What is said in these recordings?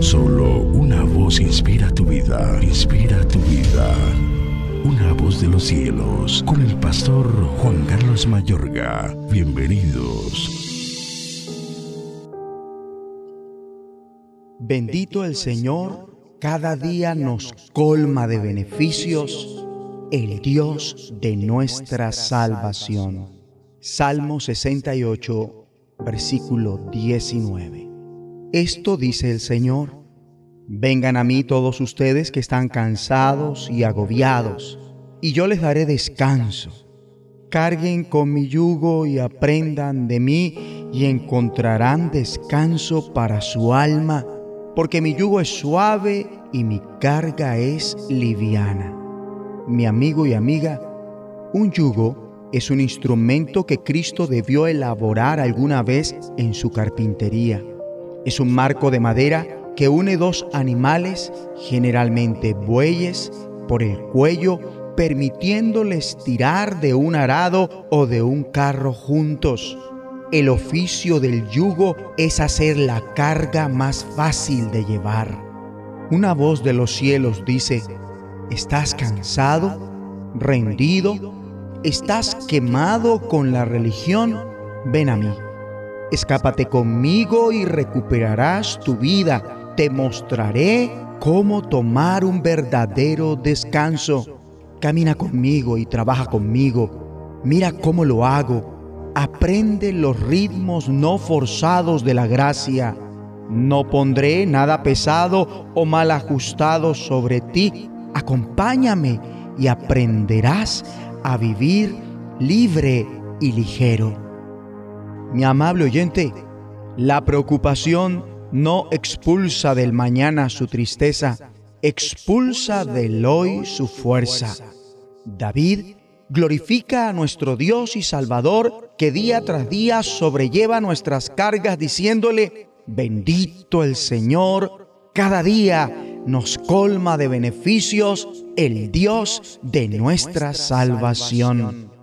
Solo una voz inspira tu vida, inspira tu vida. Una voz de los cielos, con el pastor Juan Carlos Mayorga. Bienvenidos. Bendito el Señor, cada día nos colma de beneficios, el Dios de nuestra salvación. Salmo 68, versículo 19. Esto dice el Señor. Vengan a mí todos ustedes que están cansados y agobiados, y yo les daré descanso. Carguen con mi yugo y aprendan de mí y encontrarán descanso para su alma, porque mi yugo es suave y mi carga es liviana. Mi amigo y amiga, un yugo es un instrumento que Cristo debió elaborar alguna vez en su carpintería. Es un marco de madera que une dos animales, generalmente bueyes, por el cuello, permitiéndoles tirar de un arado o de un carro juntos. El oficio del yugo es hacer la carga más fácil de llevar. Una voz de los cielos dice, ¿estás cansado? ¿Rendido? ¿Estás quemado con la religión? Ven a mí. Escápate conmigo y recuperarás tu vida. Te mostraré cómo tomar un verdadero descanso. Camina conmigo y trabaja conmigo. Mira cómo lo hago. Aprende los ritmos no forzados de la gracia. No pondré nada pesado o mal ajustado sobre ti. Acompáñame y aprenderás a vivir libre y ligero. Mi amable oyente, la preocupación no expulsa del mañana su tristeza, expulsa del hoy su fuerza. David glorifica a nuestro Dios y Salvador que día tras día sobrelleva nuestras cargas diciéndole, bendito el Señor, cada día nos colma de beneficios el Dios de nuestra salvación.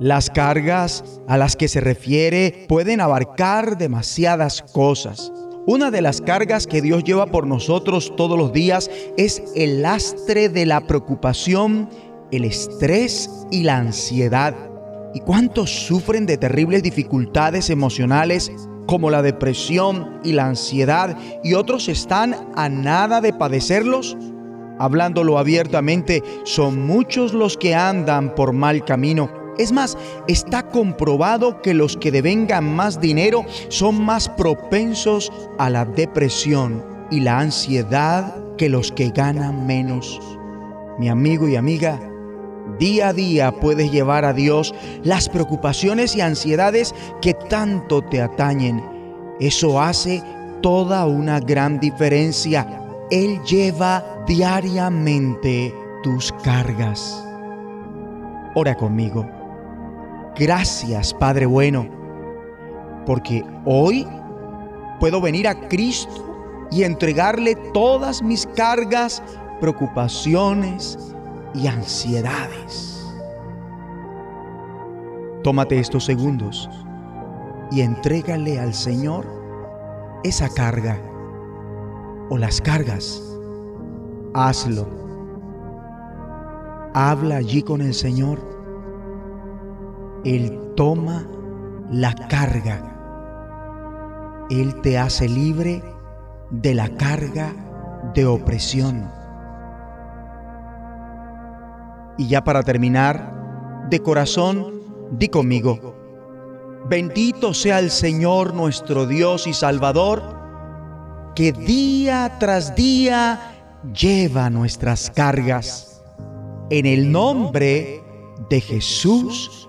Las cargas a las que se refiere pueden abarcar demasiadas cosas. Una de las cargas que Dios lleva por nosotros todos los días es el lastre de la preocupación, el estrés y la ansiedad. ¿Y cuántos sufren de terribles dificultades emocionales como la depresión y la ansiedad y otros están a nada de padecerlos? Hablándolo abiertamente, son muchos los que andan por mal camino es más, está comprobado que los que devengan más dinero son más propensos a la depresión y la ansiedad que los que ganan menos. Mi amigo y amiga, día a día puedes llevar a Dios las preocupaciones y ansiedades que tanto te atañen. Eso hace toda una gran diferencia. Él lleva diariamente tus cargas. Ora conmigo. Gracias, Padre bueno, porque hoy puedo venir a Cristo y entregarle todas mis cargas, preocupaciones y ansiedades. Tómate estos segundos y entrégale al Señor esa carga o las cargas. Hazlo. Habla allí con el Señor él toma la carga. Él te hace libre de la carga de opresión. Y ya para terminar, de corazón, di conmigo, bendito sea el Señor nuestro Dios y Salvador, que día tras día lleva nuestras cargas. En el nombre de Jesús